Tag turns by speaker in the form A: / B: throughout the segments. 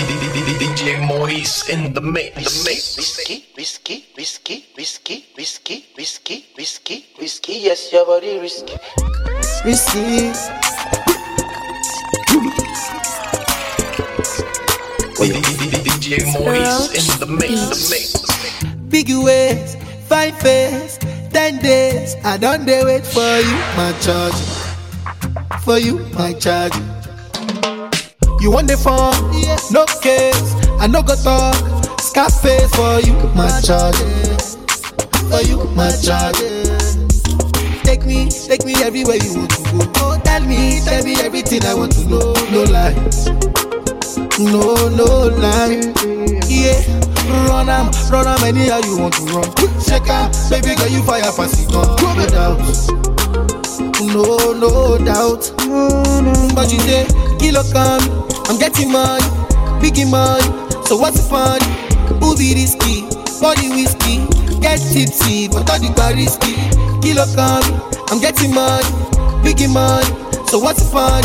A: DJ Mois in the mix. The mix.
B: Whiskey, whiskey, whiskey, whiskey, whiskey, whiskey, whiskey, whiskey. Yes, your body risky.
C: Risky.
A: DJ Mois in the mix. The mix.
C: Big ways, fine face, ten days. I don't dare wait for you, my charge. For you, my charge. You want the phone? Yeah. No case. I no go talk. Scarface for you, my charge. For you, my charge. Take me, take me everywhere you want to go. Oh, tell me, tell me everything I want to know. No lies, no, no lie. Yeah, run am, run am anyhow you want to run. Shake am, baby girl you fire pass it on. No doubt, Oh, no, no doubt. But you say, kilo come, I'm getting money, biggie money. So what's the fun? Who be risky? Body whiskey, get tipsy, but all the bar risky. Kilo come, I'm getting money, biggie money. So what's the fun?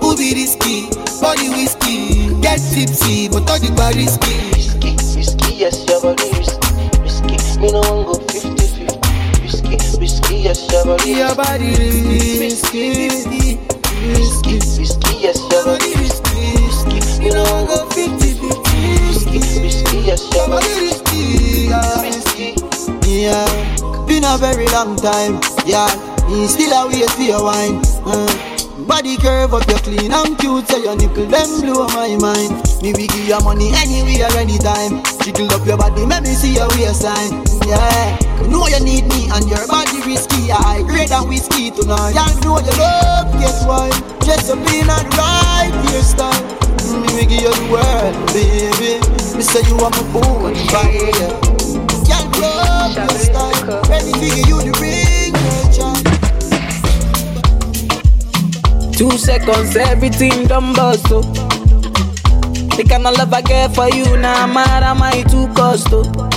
C: Who be risky? Body whiskey, get tipsy, but all the bar risky.
B: Whiskey, whiskey, yes, your body risky. Whiskey, me no one go 50-50. Whiskey, yes, your body
C: Your
B: risky.
C: body risky, risky,
B: Whiskey,
C: risky.
B: whiskey, yes, your body risky. Me no one go 50-50. Whiskey, whiskey, yes, your
C: Your
B: body
C: risky, yeah.
B: risky.
D: Yeah, been a very long time. Yeah, me still a wait for your wine. Uh, body curve up, you clean and cute, so your nipple them blow my mind. Me we give you money anywhere, anytime. Jiggle up your body, make me see your waistline. Yeah, you know you need me and your body risky. I grade and whiskey tonight. Yeah, you know you love, guess why? Dress up in a right hairstyle. Mm, me we give you the world, baby. Me say you are my bone, fire. Can't love your style. Ready to give you the ring, my child.
E: Two seconds, everything done bust, oh. The kind of love I get for you, now nah, mad am I too cost, oh.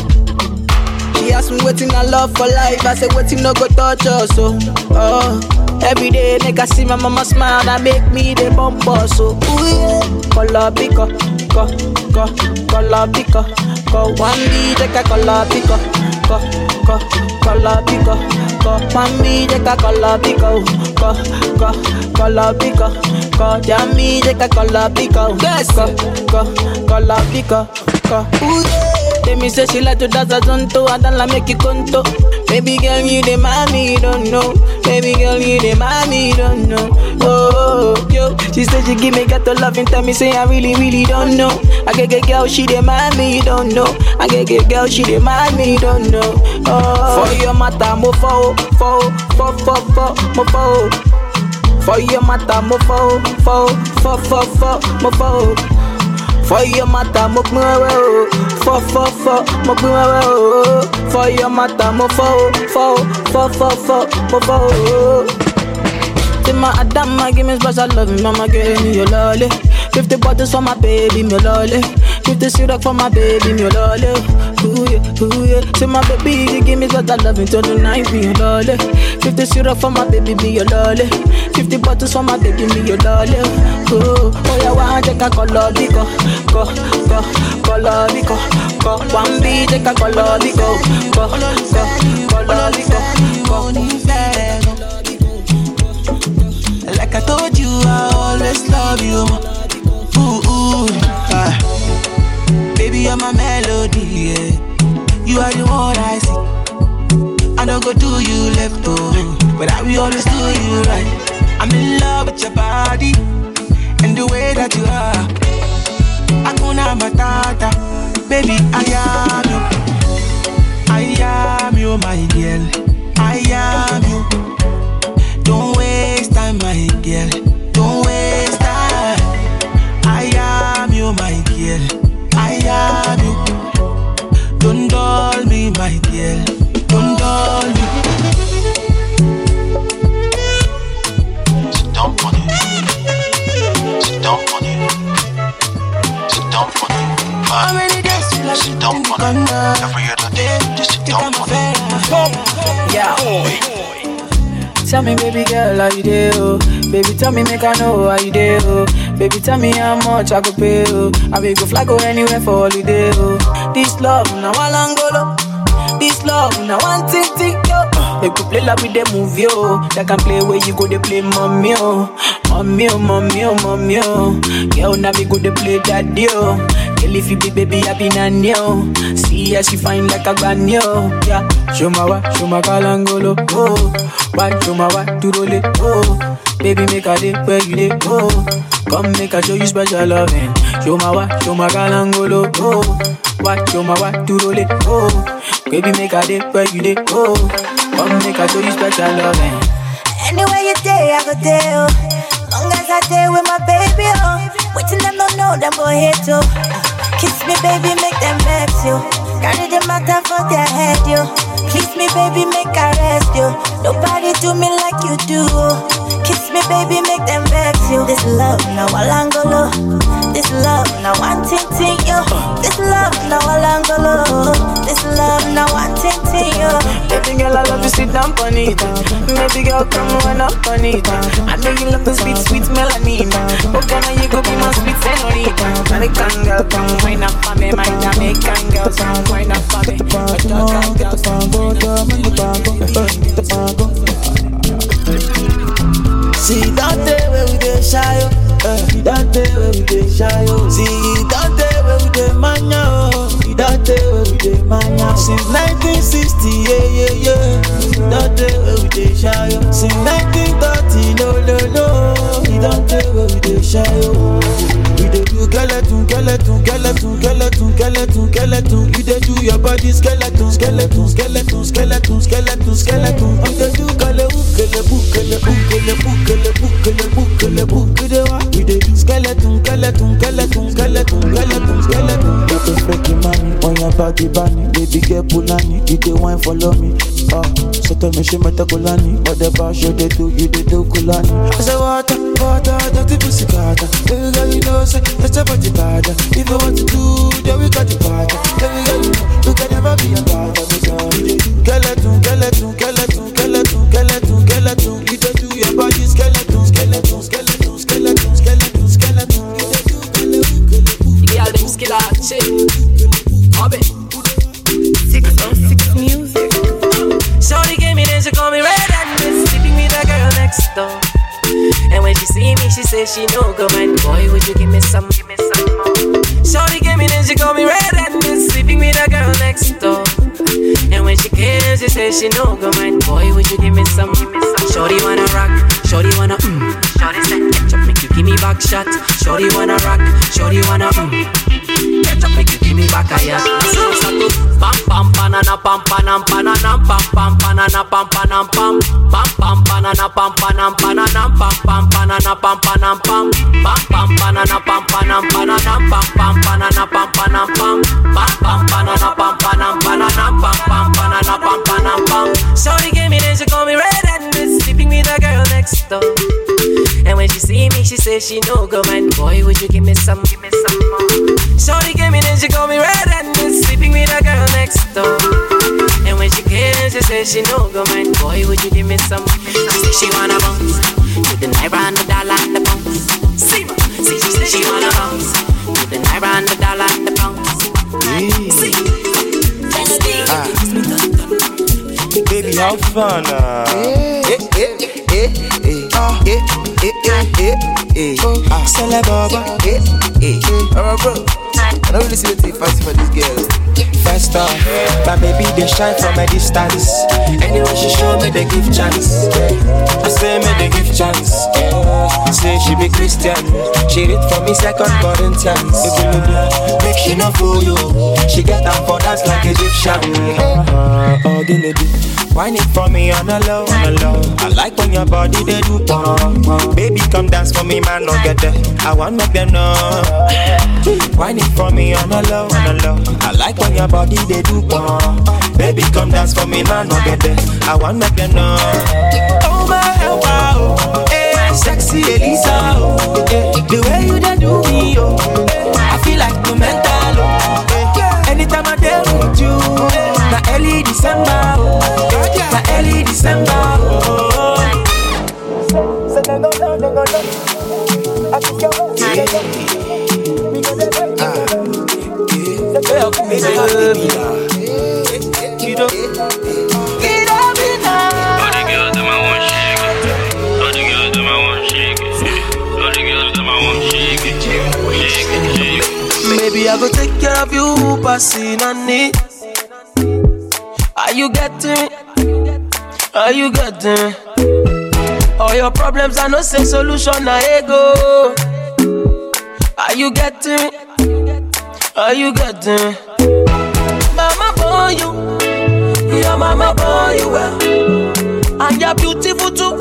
E: She asked me waiting I love for life, I said waiting no go touch us, oh. oh. Every day, nigga see my mama smile, that make me the bump us, so ooh yeah. Color pico, co, co, color pico, co. One B, take a color pico, co, co, color pico, co. One B, take a color pico, oh. co, co, color pico, co. Jammy, take a color pico, oh. yes, co, co, color pico, co. Ooh yeah. Tell me say she like to dance a zonto, I don't like make you conto. Baby girl, you the mommy, don't know. Baby girl, you the mommy, don't know. Oh, oh, yo. She said she give me got to love and tell me say I really, really don't know. I get get girl, she the mommy, don't know. I get get girl, she the mommy, don't know. Oh, for your mata, mo fo, fo, fo, fo, fo, mo fo. For your mata, mo fo, fo, fo, fo, fo, mo fo. For your mata mo pin wewe o. Fo fo fo mo pin o. For your mata mo fo o. Fo o fo fo fo mo fo o. My Adama give me special love Mama give me your lolly 50 bottles for my baby me lolly 50 syrup for my baby me lolly Ooh yeah, ooh yeah. Say my baby you give me special love until the night me your lolly. 50 syrup for my baby me your lolly. 50 bottles for my baby me your lolly. Ooh, oh yeah one check a color biko Go, go, color biko Go, one B check a color biko Go, go, color biko Go,
F: Like I told you, I always love you. Ooh, ooh. Baby, you're my melody, yeah. You are the one I see. I don't go do you left, oh, but I will always do you right. I'm in love with your body and the way that you are. Hakuna matata, baby, I am you. I am you, my girl. I am you. Don't waste time, my girl. Don't waste time. I am you, my girl. I am you. Don't dull me, my girl. Don't dull me.
G: Sit down on it. Sit down on it. Sit down on it.
F: How many days you like
G: sit
F: it
G: down on it. Every other day, just sit on it.
E: yeah Tell me baby girl how you oh Baby tell me make I know how you oh Baby, tell me how much I could pay, oh. I will go fly go anywhere for holiday, oh. This love, now I langolo. Oh. This love, now one thing, thing, yo. They could play like with the movie, oh. They can play where you go, they play mommy, oh. Mommy, oh, mommy, oh, mommy, oh. Girl, now me go, they play daddy, oh. If you be baby, be nanny, oh. See how she fine like a granny, oh. Yeah, show my wa, show my kalangolo, oh. Why, show my wa, to roll it, oh. Baby, make a day where you dey, oh. Come make a show you special loving. Show my wa, show my kalangolo, oh. Why, show my wa, to roll it, oh. Baby, make a day where you dey, oh. Come make I show you special loving.
H: Anywhere you day, I go there, oh. Long as I stay with my baby, oh. Waiting them don't know, them go hate too. Oh. Kiss me, baby, make them vex you. Carry the matter for their head, you. Kiss me, baby, make I rest you. Nobody do me like you do. Kiss me, baby, make them vex you. This love, now Alangolo. This love, now one ting ting yo. This love, now Alangolo. This love, now one ting ting yo.
E: Baby girl, I love you, sit down on it. Baby girl, come run up on it. I know you love the sweet, sweet melanina. Oh, can I you go be my sweet senorita? American girl, come wine up for me. My Jamaican girl, come wine up for me. My Jamaican girl, come
F: dey shy. See we dey mania oh. We dey mania. Since 1960 yeah yeah yeah. Where we dey shy oh. Since 1930 no no no. Where we dey shy. We dey do skeleton skeleton skeleton skeleton skeleton. You dey do your body skeleton skeleton skeleton skeleton skeleton skeleton skeleton. Get a freaky money on your body bunny. Baby get pulani, you dey wine follow me. Oh, so tell me she meta kulani. Whatever show they do, you dey do kulani. I say water, water, dirty pussy carter. Baby girl, you know say that's your body bad. If you want to do, then we got the party. Baby girl, you know you can never be a bad. Skeleton, skeleton, skeleton, skeleton,
E: when she see me, she say she no go man. Boy, would you give me some, give me some more? Shorty gave me then she call me red and sleeping with the girl next door. And when she came, she say she no go man. Boy, would you give me some, give me some? Shorty wanna rock, shorty wanna mm. Shorty said ketchup make you give me back shot. Shorty wanna rock, shorty wanna mm. Ketchup make you give me back a yacht. So sato, pam pam banana pam panam pananam pam pam banana pam panam pam pam pam banana pam panam pananam pam pam banana pam panam pam pam pam banana pam panam pananam pam pam banana pam panam pam pam pam banana pam panam pananam pam pam banana pam panam pam. Shorty gave me then she call me red and miss sleeping with a girl next door. And when she see me, she say she no go man. Boy, would you give me some, give me some more? Shorty came in and she call me red and sleeping with a girl next door. And when she came, she say she no go man. Boy, would you give me some? She say she wanna bounce with the naira and the dollar and the pounds. See ma, see she say she wanna bounce with the naira and the dollar and the pounds. See, let's
I: Baby, how fun, uh?
F: Eh, eh, eh, eh, ah, eh, eh, eh, eh, eh, ah. Sele baba, eh, eh, eh. I don't really see the fancy for this girl.
I: First off, my baby they shine from a distance. Anyway, she show me they give chance. I say me they give chance. Say she be Christian. She read for me second Corinthians. Make she not fool you. She get up for dance like Egyptian. Uh-huh. Oh, the lady. Wine it for me on a low, on a low. I like when your body they do pom pom. Baby, come dance for me, man, no get there. I want make them know. Wine it for me on a low, on a low. I like when your body they do pom. Baby, come dance for me, man, no get there. I want make them know. Oh my help, oh, eh, sexy Elisa, oh, eh, the way you done do me, oh, I feel like no mental, oh, eh, anytime I deal with you, na early December, oh, na early December, oh.
B: Maybe I go take care of you, passing on it. Are you getting? Are you getting? All your problems, I no say solution, na ego. Are you getting me? Are you getting? Mama born you, your mama born you well, and you're beautiful too.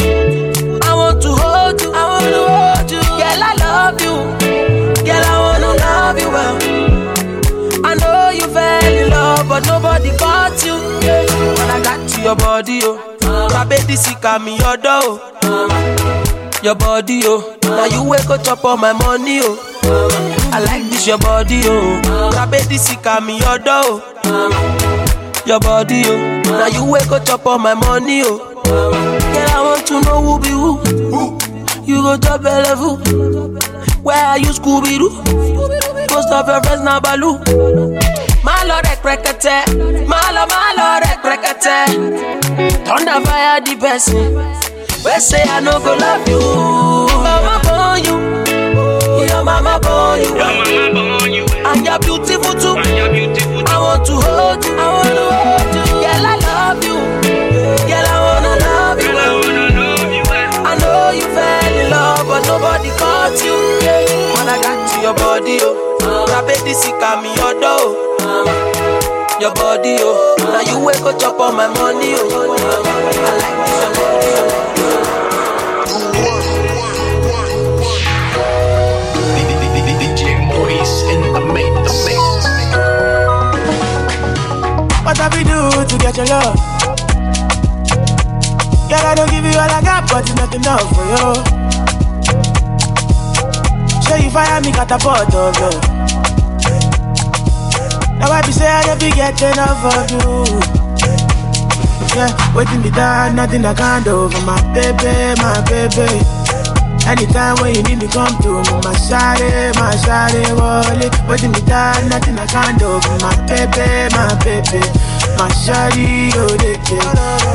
B: I want to hold you, I want to hold you, girl. I love you, girl. I wanna love you well. I know you fell in love, but nobody got you. When I got to your body, oh, my baby sick of me your door. Oh. Your body, oh, now you wake up all my money, oh. I like this your body, oh, my baby sick me your door. Your body, oh, now you wake up chop all my money, oh. Girl, I want to know who be who. You go top level. Where are you, Scooby Doo? Most of your friends now Baloo. Malo rek rekete, malo malo rek rekete. Thunder fire the person. We say I no go love you. Mama born you, your mama born you, and you're beautiful too. I want to hold you, I want to hold you. Girl, I love you. Girl, I wanna love you. I know you fell in love, but nobody caught you. When I got to your body, oh, my baby sick me your door. Oh. Your body, oh, now you wake up all my money, oh. I like this your body, oh.
J: What have we do to get your love? Girl, I don't give you all I got, but it's not enough for you. Show you fire me catapult of you. Now I be say I don't be get enough of you. Yeah, waiting me down, nothing I can't do for my baby, my baby. Anytime when you need me, come to me, my shawty, my shawty, wally. Waiting me down, nothing I can't do my baby, my baby. My shawty, oh, they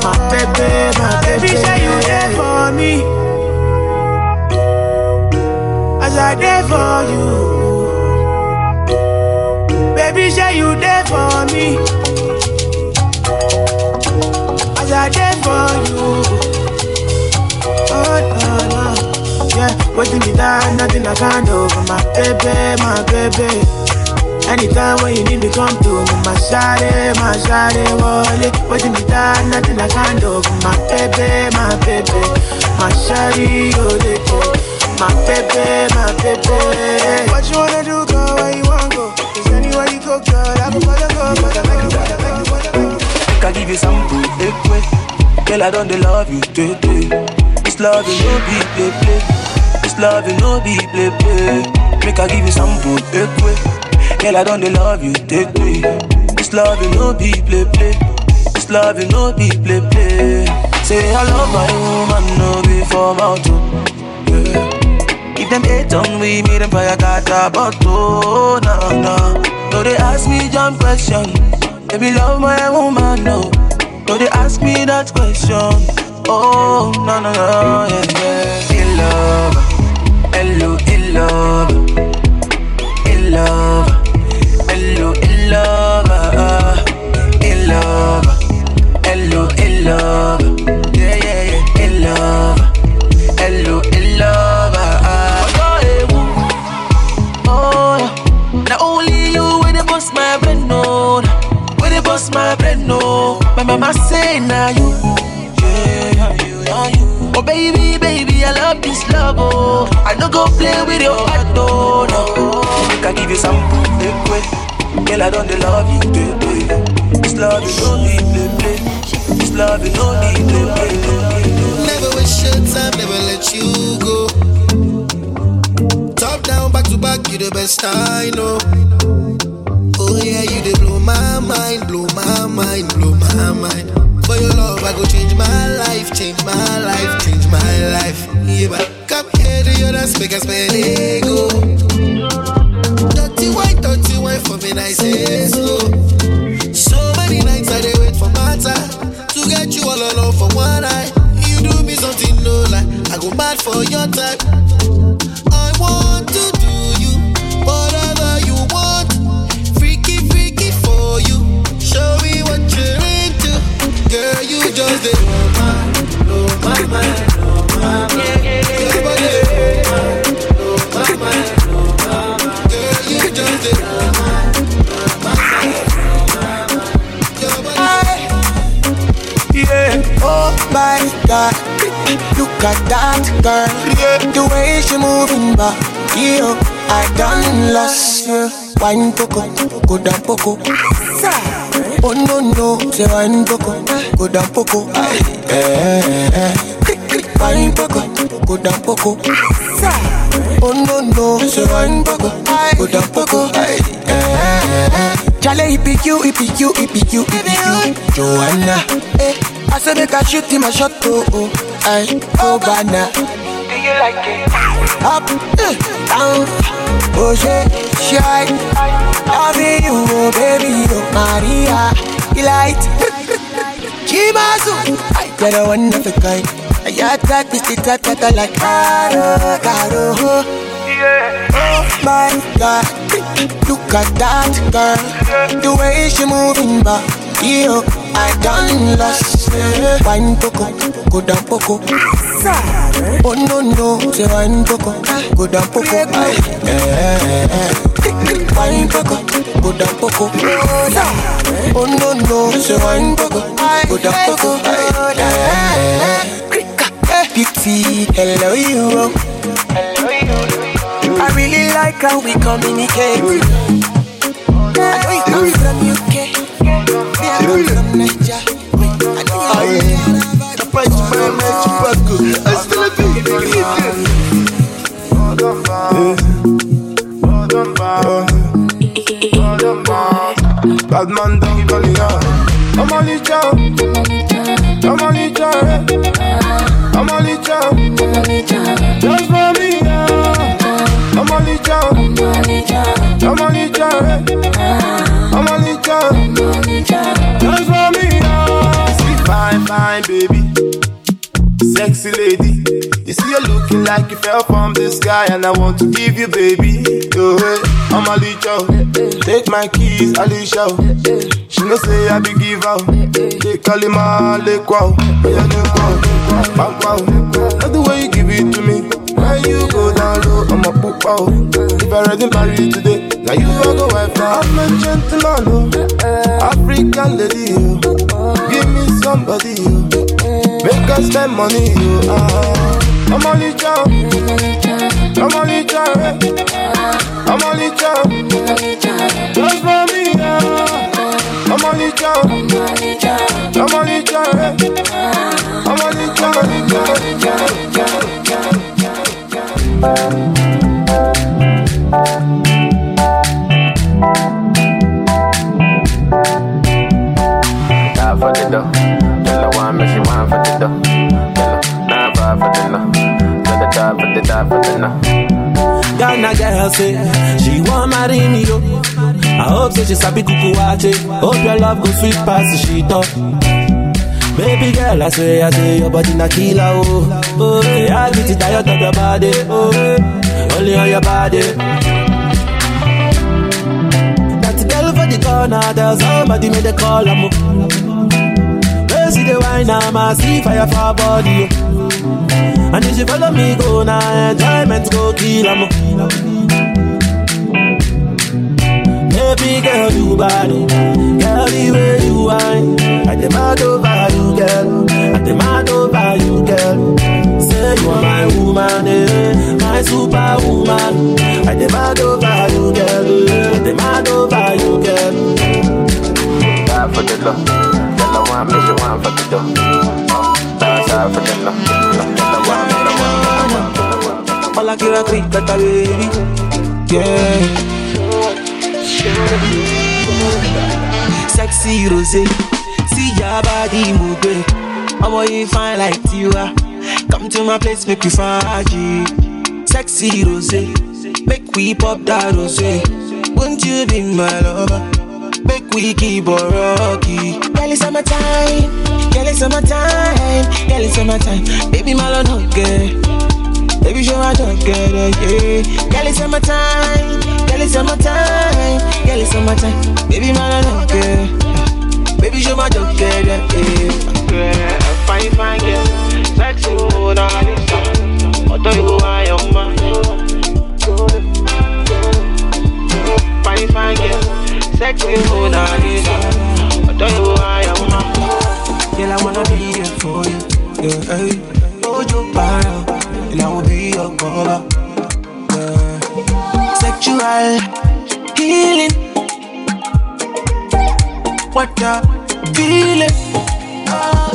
J: My baby, my baby. Baby, say you there for me. As I there for you. Baby, say you there for me. As I there for you. Oh, no. Waiting me down, nothing I can't do for my baby, my baby. Anytime when you need me, come to me, my shawty, my shawty, wally. Waiting me down, nothing I can't do for my baby, my baby. My shawty, oh, they My baby, my baby. What you wanna do, girl? Where you wanna go? Is anywhere you go, girl? I will follow, go, like you, like you, but I you.
B: Give you some good liquid. Girl, I don't love you, today. This love is no be play play. This love you no be play play. Make I give you some good liquid. Girl, I don't dey love you, today. This love you no be play play. This love you no be play play. Say I love my woman, no be for mouth. Yeah. If them hate on we, me them fire got a bottle, no, no. No, they ask me jump question. Baby, love my woman, no. No, they ask me that question. Oh, no, no, no, yeah, yeah. In love, love, in love, hello, in love, in love, hello, in love, yeah, yeah, yeah, in love, hello, in love, uh, oh. Now only you with the bust my brain, no. With the bust my brain, no. My mama say now no go play with your heart, no, no. Make I give you some liquid. Girl, I don't love you, baby. This love is no need play, play. This love is no need play, play.
C: Never waste your time, never let you go. Top down, back to back, you the best I know. Oh yeah, you they blow my mind, blow my mind, blow my mind. For your love, I go change my life, change my life, change my life. Yeah, others make us pay go. Dirty wine, dirty wine for me, nice and slow. Oh. So many nights I did wait for my time to get you all alone for one night. You do me something, no lie. I go mad for your type. I want to do you whatever you want. Freaky, freaky for you. Show me what you're into, girl. You just did. Oh my, blow my, mind.
K: God, look at that girl. The way she moving back, yo, I done lost you. Wine poco, go down poco. Oh no no, say wine poco, go down poco. Eh, eh, eh. Wine poco, go down poco. Oh no no, say wine poco, go down poco. Eh, eh, eh. Chale, it be you, it be you, it be you, it be you, Joanna. Eh, I say make I shoot him a shot, oh, oh, aye, oh, banana.
L: Do you like it?
K: Up, eh, down, oh shit, shy. Loving you, oh baby, oh Maria, delight. Chimazu, I got a one of a kind. I got that, this type that I like. Caro, caro, oh. Oh my God, look at that girl. The way she moving back, yo, I done lost. Wine poco, go down poco. Oh no no, say wine poco, go down poco. Eh, eh, eh. Wine poco, go down poco. Oh no no, say wine poco, go down poco. Beauty, hello you. I really like how we communicate. I know you come from UK, me I come from Niger.
C: Man, Chicago. I still a big
M: Bad man down Goliath. I'm only. I'm like you fell from the sky, and I want to give you, baby. Go ahead, I'm a leech Take my keys, Alicia. She know say I be give out. They call him a wow. Yeah, lick wow. Bang wow. The way you give it to me. When you go down low, I'm a poop out. If I ready marry you today, now you are go wife now. I'm a gentleman, oh. African lady, oh. Give me somebody, oh. Make us spend money, oh. Ah. I'm only child. I'm only child. I'm only child. Just for me, yeah. I'm only child. I'm only child. I'm only
N: Die
B: say she sabi kuku wache. Hope your love go sweet past the shit up. Baby girl, I say, I say your body na killer oh. Oh, yeah, I get tired of your body. Oh, only on your body. That girl for the corner, there's somebody made a call. I'm Where see the wine, I'm a see fire for body. Oh. And if you follow me, go now, enjoyment go kill 'em. Baby girl, you bad, oh. girl, the way you whine. I demand over you, girl. I demand over you, girl. Say you are my woman, eh? my superwoman. I demand over you, girl. I demand over you, girl.
N: Die for the love. Tell her one, make she wine for the dough. Die side for the love. Tell her one, make her wine, make her wine, make her wine.
K: All I care quick, that a baby. Yeah. Sexy rose, see your body move. I want you fine like Tiwa. Come to my place, make you faji. Sexy rose, make we pop that rose. Won't you be my lover? Make we keep on rocky. Girl, it's summertime. Girl, it's summertime. Girl, it's summertime. Baby, my love, no girl. Baby, show my dog, girl, yeah. Girl, it's summertime. Girl, it's summertime. Girl, it's summertime. Baby, my love, girl. Baby, show my dog, girl, yeah. yeah. Fine, fine, girl. Sexy, mood, on this. What do you want, your man? Fine, fine, girl. Sexy, mood, on this. What do you want, your man? Girl, I wanna be there for you.
B: Yeah, eh. hey. Ojo para, and I will be your cover. Yeah. Sexual healing. What the feeling? Oh,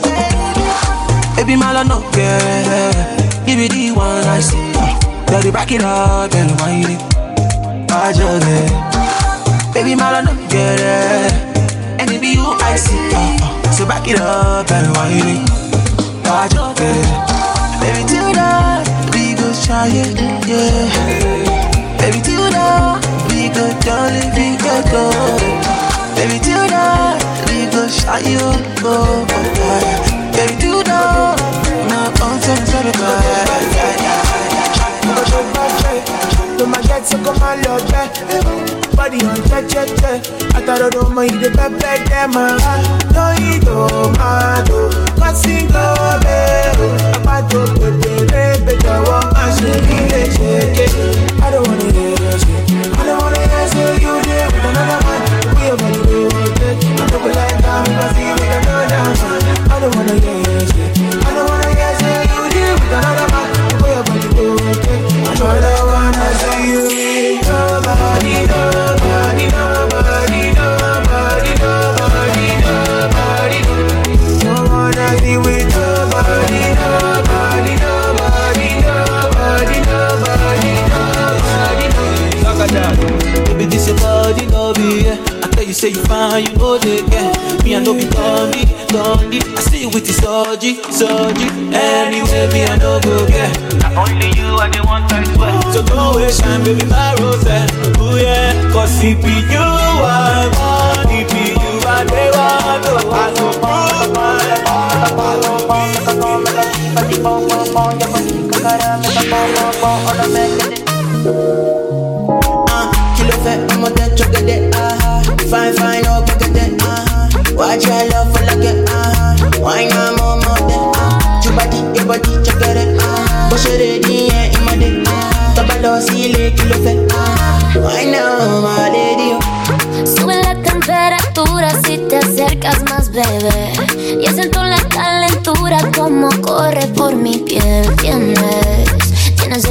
B: baby, my no care. Give me the one I see. Gotta back it up and wind it. I just it. Baby, my no get it. And it be you I see. So back it up and wind it. I just it. Baby, tonight we go try it, yeah. Baby, tonight we go jolly, we go go. Baby, tonight we go shy you go. Baby, tonight no content, sorry,
J: To my get so come on, love, yeah. Body on check, check, check. I thought I don't mind the pepper, them,
O: no, you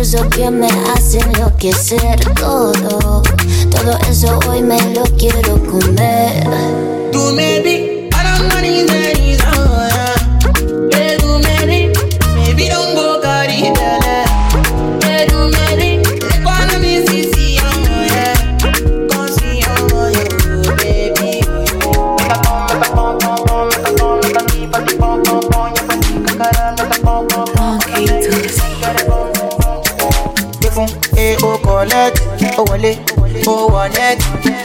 P: Tienes, tienes eso que me hace enloquecer todo. Todo eso hoy me lo quiero comer.
E: Tú me
F: wọlé, ó wọ net.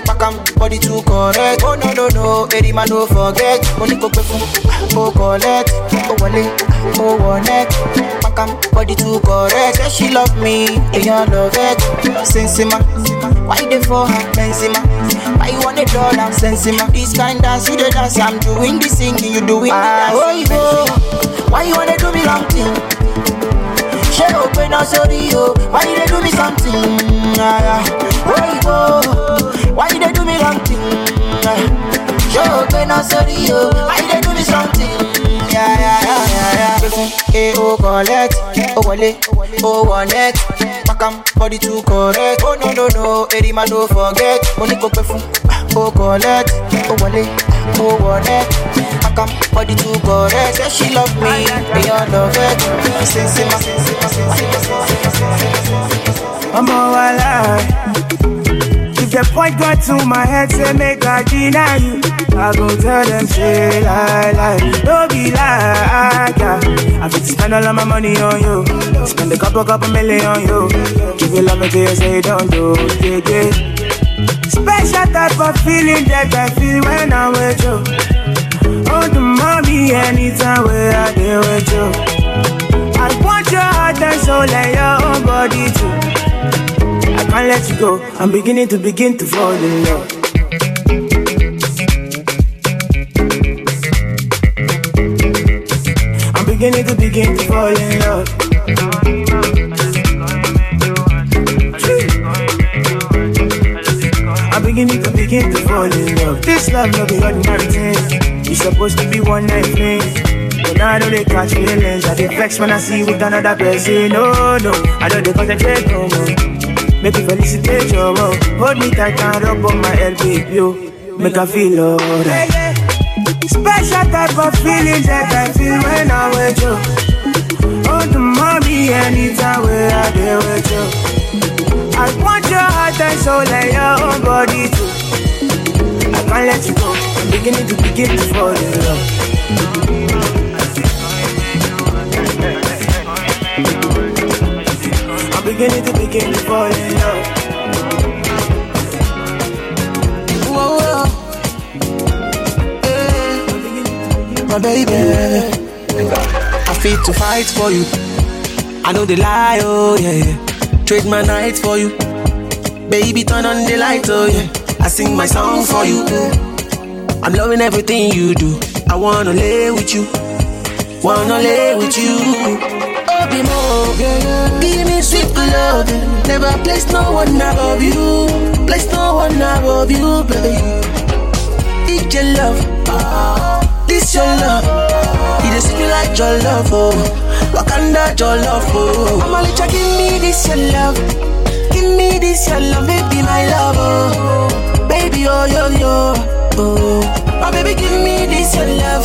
F: Pakam body too correct. Oh no no no, eri ma no forget. Mo ní kó gbé fún O collect, ó wọlé, ó wọ net. Pakam body too correct. Say she love me, èèyàn love it. Sensima, why you dey for her? Benzema, why you want a dollar? Sensima, this kind dance you dey dance. I'm doing the singing, you doing the dance. Ah, oyibo, why you wanna do me long thing? ṣé o pé náà sórí o why you dey do me something ara oyinbo why you dey do me wrong thing ṣé o pé náà sórí o why you do me something. Gbé fún A O collect, ó wọlé, ó wọ net, pakam body too correct. Oh no no no, eri ma no forget. Mo ní kó gbé fún O collect, wọlé, ó wọ net, pakam body too correct. Say she love me, èèyàn love it. Sensima, sensima,
J: point got to my head, say make I deny you. I go tell them say lie, lie. Don't be like yeah. I fit spend all of my money on you. Spend a couple, couple million on you. Give you love until you say don't do, yeah, yeah. Special type of feeling that I feel when I'm with you. Oh, the mommy anytime where I deal with you. I want your heart and soul and your own body too. Can't let you go. I'm beginning to begin to fall in love. I'm beginning to begin to fall in love. I'm beginning to begin to fall in love. This love no be ordinary thing. It's supposed to be one night thing.
F: But now I know they catch feelings. I get vexed when I see with another person. No, no, I know they concentrate no more. Make you felicitate your mom. Hold me tight and rub on my baby. yo. Make I feel alright. Special type of feelings that I feel when I'm with you. Oh, the mommy, anytime where I be with you. I want your heart and soul and your own body too. I can't let you go. I'm beginning to begin to fall in love. Beginning to begin to fall in love.
B: My baby, I fit to fight for you. I know the lie, oh yeah, yeah. Trade my night for you. Baby, turn on the light, oh yeah. I sing my song for you. I'm loving everything you do. I wanna lay with you. Wanna lay with you. Obi mo, give me sweet love. Never place no one above you. Place no one above you, baby. It's your love. Ah. This your love. It just feel like your love, oh. Wakanda your love, oh. Let give me this your love. Give me this your love, baby, my love, oh. Baby, oh, yo, yo, oh. My baby, give me this your love.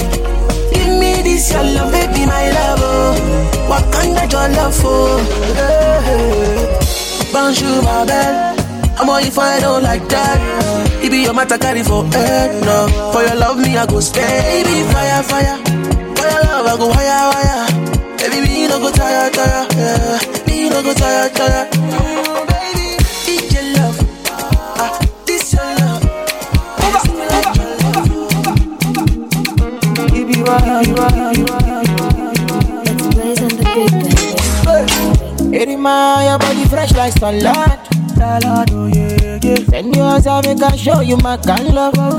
B: Give me this your love, baby, my love, oh. Wakanda your love, oh. Hey. Bonjour, my belle. I'm all if I don't like that. It be your matter carry for head, no. For your love, me, I go stay. Baby, fire, fire. For your love, I go higher, higher. Baby, me, no go tire, tire, yeah. Me, no go tire, tire. Mm, baby, it's your love. Ah, this your love.
F: You be wild, you wild, you wild, you wild. Hey, man, your body fresh like salad. Salad, oh yeah, yeah. Send yours, I make I show you my kind love. oh.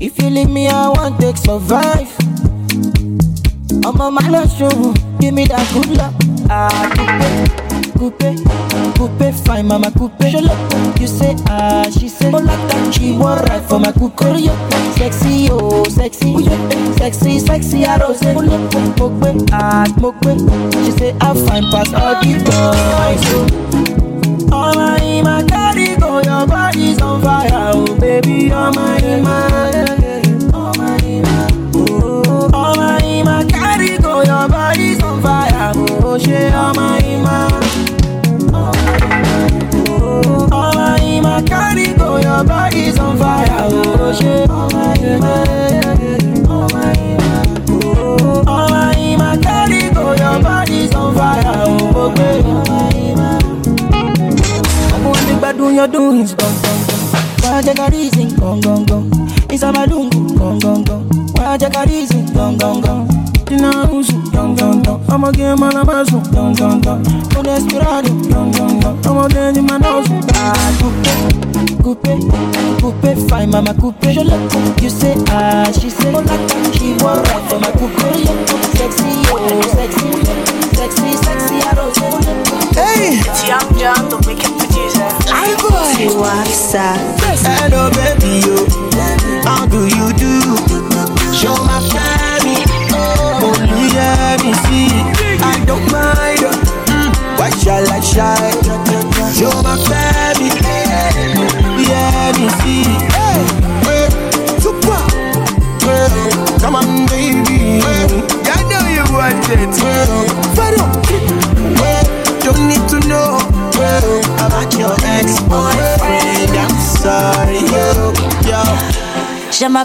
F: If you leave me, I want to survive. I'm on my last show, give me that good luck. Coupe, coupe, fine, mama coupe. Show love, you say ah, she say oh like she want right for my coupe. Yeah. Sexy, oh sexy, oh, sexy, sexy, I rose. Oh look, me, ah me. She say I fine pass all the boys. Oh my, my carry go, your body's on fire, oh baby, oh my, my. Oh my. Oh carry go, your body's on fire, oh shit, oh my, my. Go, your body's on fire, oh shit, oh my, my. Oh my. Oh my, carry go, your body's on fire, oh oh. I'm the bed doing your doings. Why take a. It's a gone. I'm a game I'm a gone. I'm a man, I'm a. Coupe, coupe, coupe, fine, mama, coupe. Je look, you say ah, she say oh like. She want right for my coupe. Sexy, oh, sexy, sexy, sexy, I don't know. Hey,
Q: It's Young John, the wicked producer.
F: I boy.
B: Hello, baby, yo.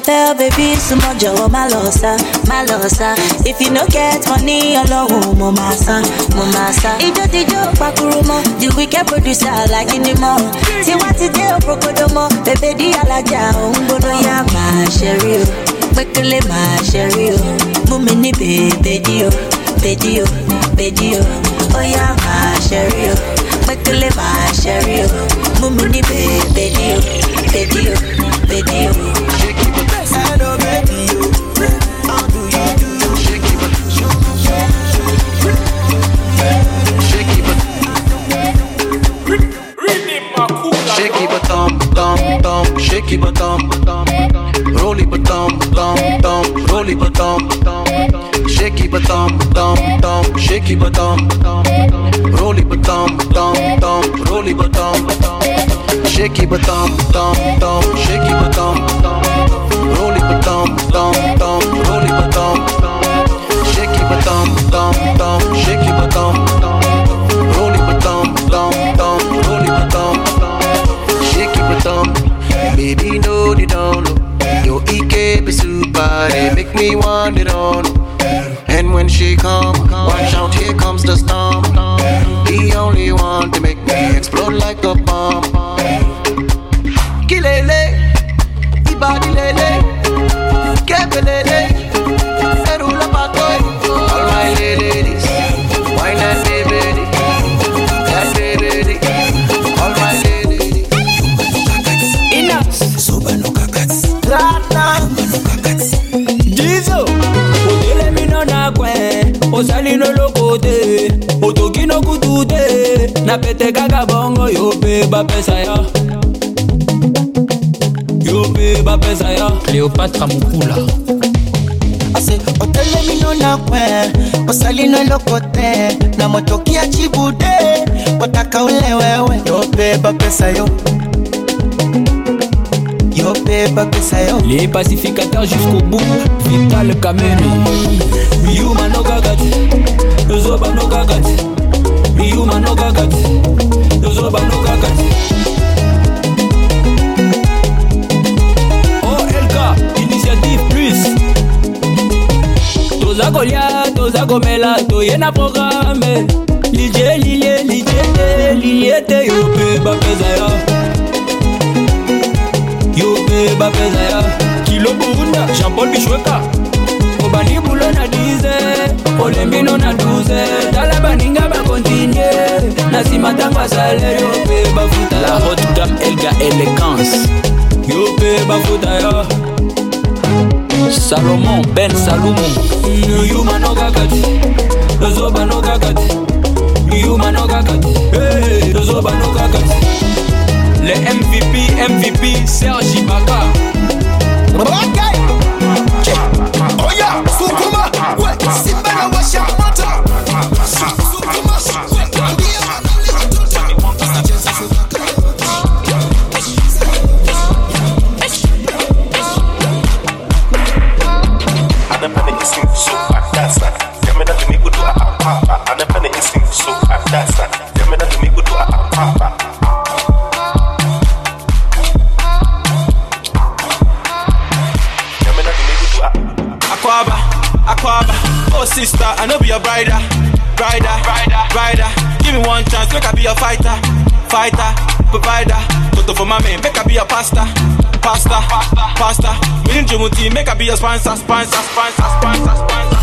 H: M'appelle baby, sumo jọ̀wọ́ má lọ sá, má lọ. If you no get money, ọlọ́run mo máa san, mo máa san. Ijó dijó pakuru mọ́, the wicked producer alágídí mọ́. Tiwa ti dé òpópódó mọ́, bèbè dí alájà òun gbóná yá máa ṣe rí o. Pékélé máa ṣe rí o. Mú mi ní bèbè dí o, bèdí o, bèdí o. Ó yá máa ṣe rí o. Pékélé máa ṣe rí o. Mú mi ní bèbè dí o, bèdí o, bèdí o.
R: Shaky bottom, tom, tom, shaky bottom, tom.
B: Roll it, but thumb, thumb, thumb. Roll it, but thumb, Shake it, but thumb, thumb, thumb. Shake it, but thumb, Roll it, but thumb,
S: patra mokula ase na kwe eloko te na motoki ya
F: cibude otaka yo mpe bapesa yo. Yo mpe bapesa yo.
S: Les pacificateurs jusqu'au bout vital kamemi miyuma nokaka te yozoba nokaka te miyuma nokaka te yozoba nokaka te Plus toza kolia toza komela toye na programe lilie lilie lilie te lilie te yo mpe bapeza ya. Yo mpe bapeza ya. Kilo burunda jean-paul bishweka obani bulo na 10 olembino na 12 tala baninga bakontinue na nsima ntango asalaire yo mpe bafuta la haute gamme elga élégance yo mpe bafuta ya salomon ben salumu yuma no kakati yozoba no kakati yuma no kakati hey, yozoba no kakati le mvp mvp serge ibaka
C: Okay. Check. Oh yeah, sukuma, we simba na
A: brider, brider, brider, brider. Give me one chance, make I be a fighter, fighter, provider. Toto for my man, make I be a pasta, pasta, pasta, pasta. Within Jumuti, make I be a sponsor, sponsor, sponsor, sponsor, sponsor.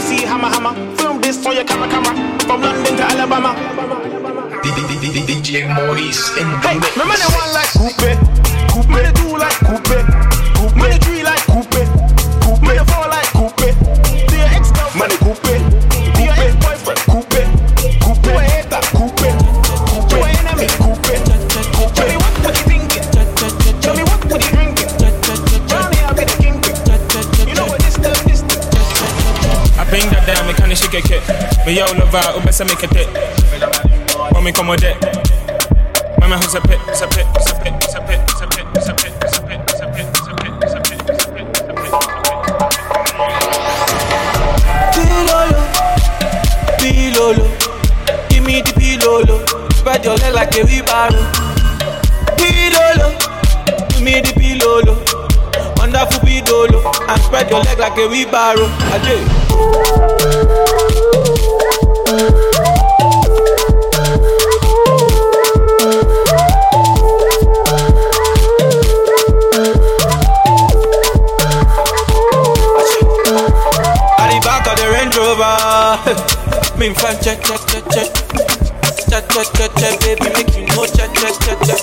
T: MC Hammer Hammer. Film this for your camera camera. From London to Alabama.
A: DJ Mois in the
T: Hey, remember they want like Coupe? Coupe, they do like Coupe. Me
U: yo love out, who's a pit, who's a pit, who's a pit, who's a pit, who's a pit, who's a pit, who's a pit, who's a pit, who's a pit, who's a pit, who's a pit, who's a pit,
V: Pilolo, pilolo Give me the pilolo Spread your leg like a wheelbarrow Pilolo, give me the pilolo Wonderful pilolo And spread your leg like a wheelbarrow Ajay lover. Me fan cha cha cha cha. Cha cha cha cha, baby, make you know
C: cha cha cha cha.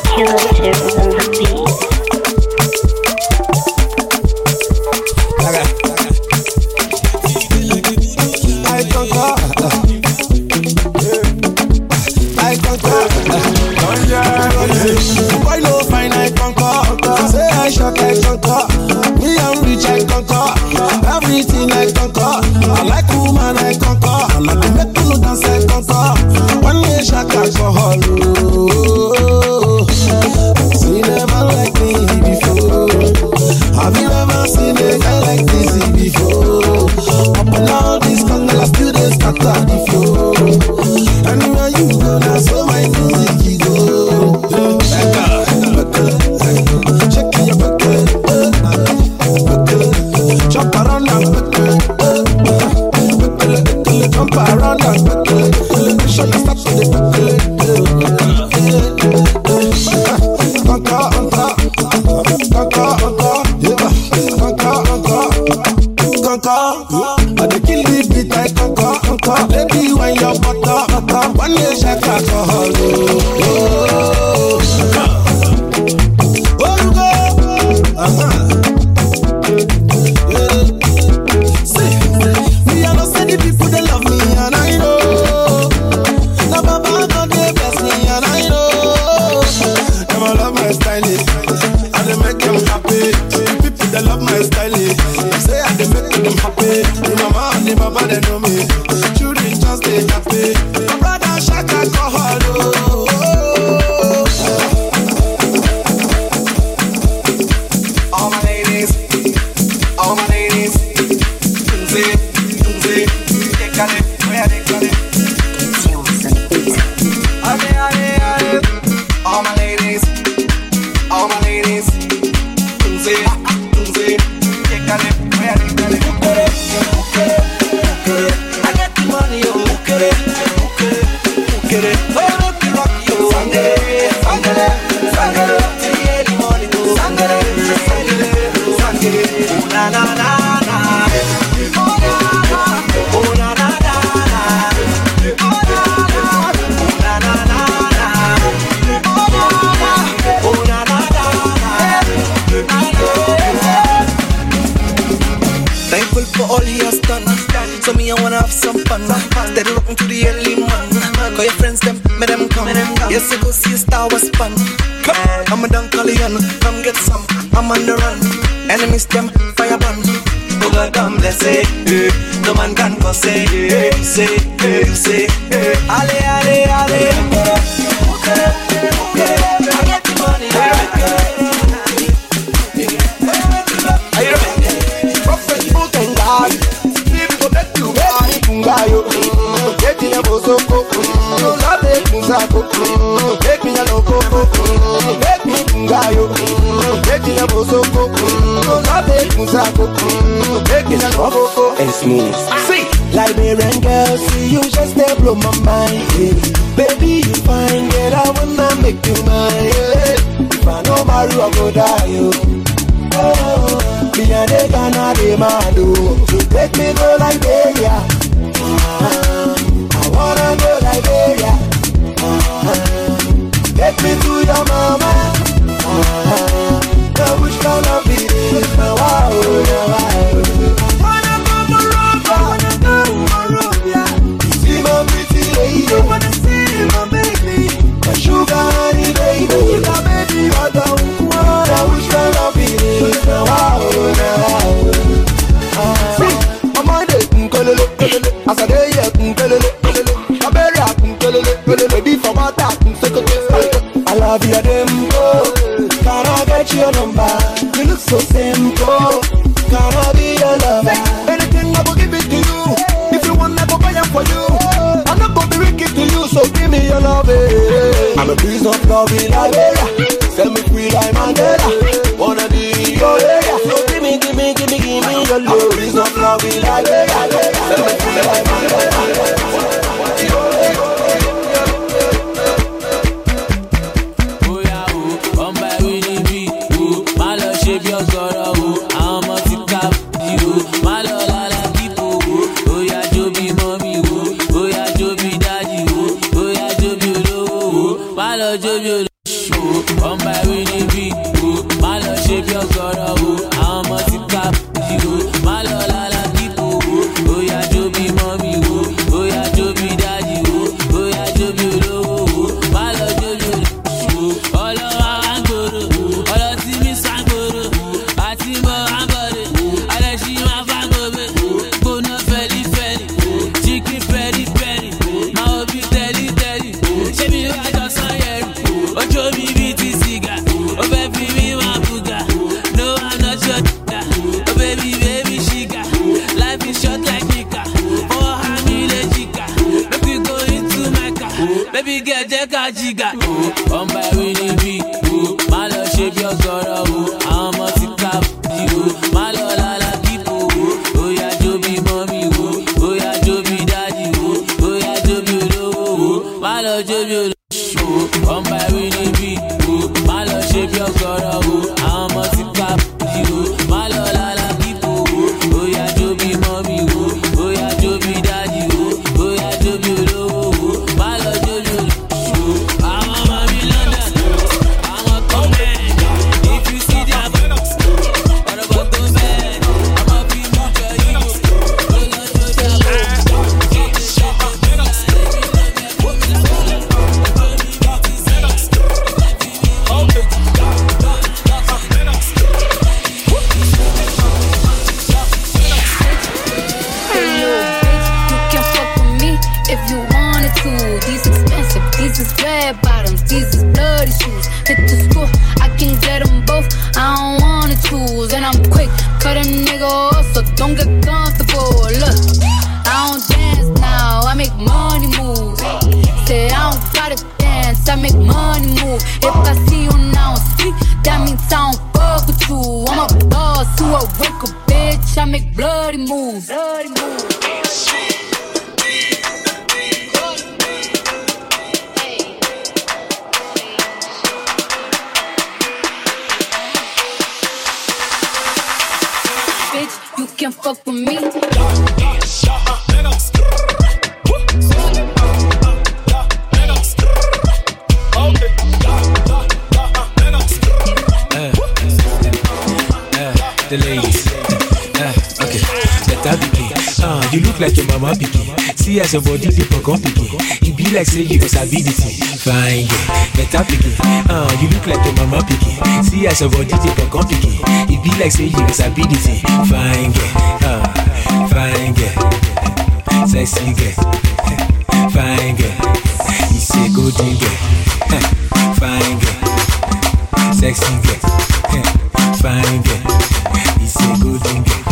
C: Bayo, making a Bosoko, Musako,
F: Liberian girl, see you just there blow my mind. Baby, you fine, get out when I make you mine. If I know Mario, I go die. Oh, oh me and they gonna oh. take me go Liberia. Uh-huh. I wanna go Liberia. Uh-huh. Take me to your mama.
C: I
F: love you, them your number. You look so simple. Can I be your lover?
C: Anything I will give it to you. If you want, I will buy it for you. I'm not gonna be wicked to you, so give me your love. Eh.
F: I'm a piece of love in Liberia. Send me free like Mandela. Wanna be your area. So give me, give me, give me, give me your love. I'm a piece of love in Liberia. Send me free like
W: I'm
X: a.
Y: your body dey pokon pikin. E be like say you sabi the thing. Fine girl, better pikin. Uh, you look like your mama pikin. See as your body dey pokon pikin. E be like say you sabi the thing. Fine girl, uh, fine girl, sexy girl, fine girl. You say golden girl, fine girl, sexy girl, fine girl. You say golden girl.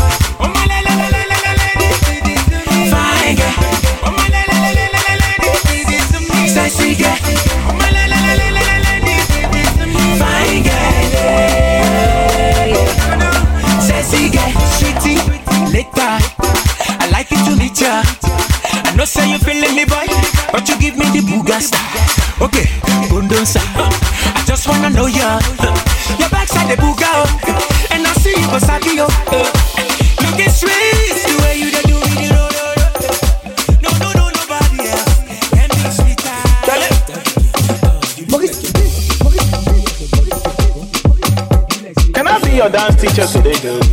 Y: Girl. Later. I like it to meet. I know say you feeling me, boy, but you give me the booga style. Okay, bundonsa. I just wanna know ya. Your backside the booga, oh. and I see you go sabi
T: oh. dance teacher, so they do.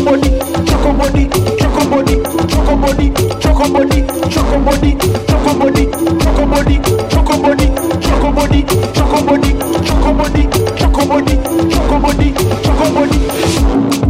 T: Choco body, choco body, choco body, choco body, choco body, choco body, choco body, choco body, choco body, choco body, choco body, choco body, choco body, choco body, choco body.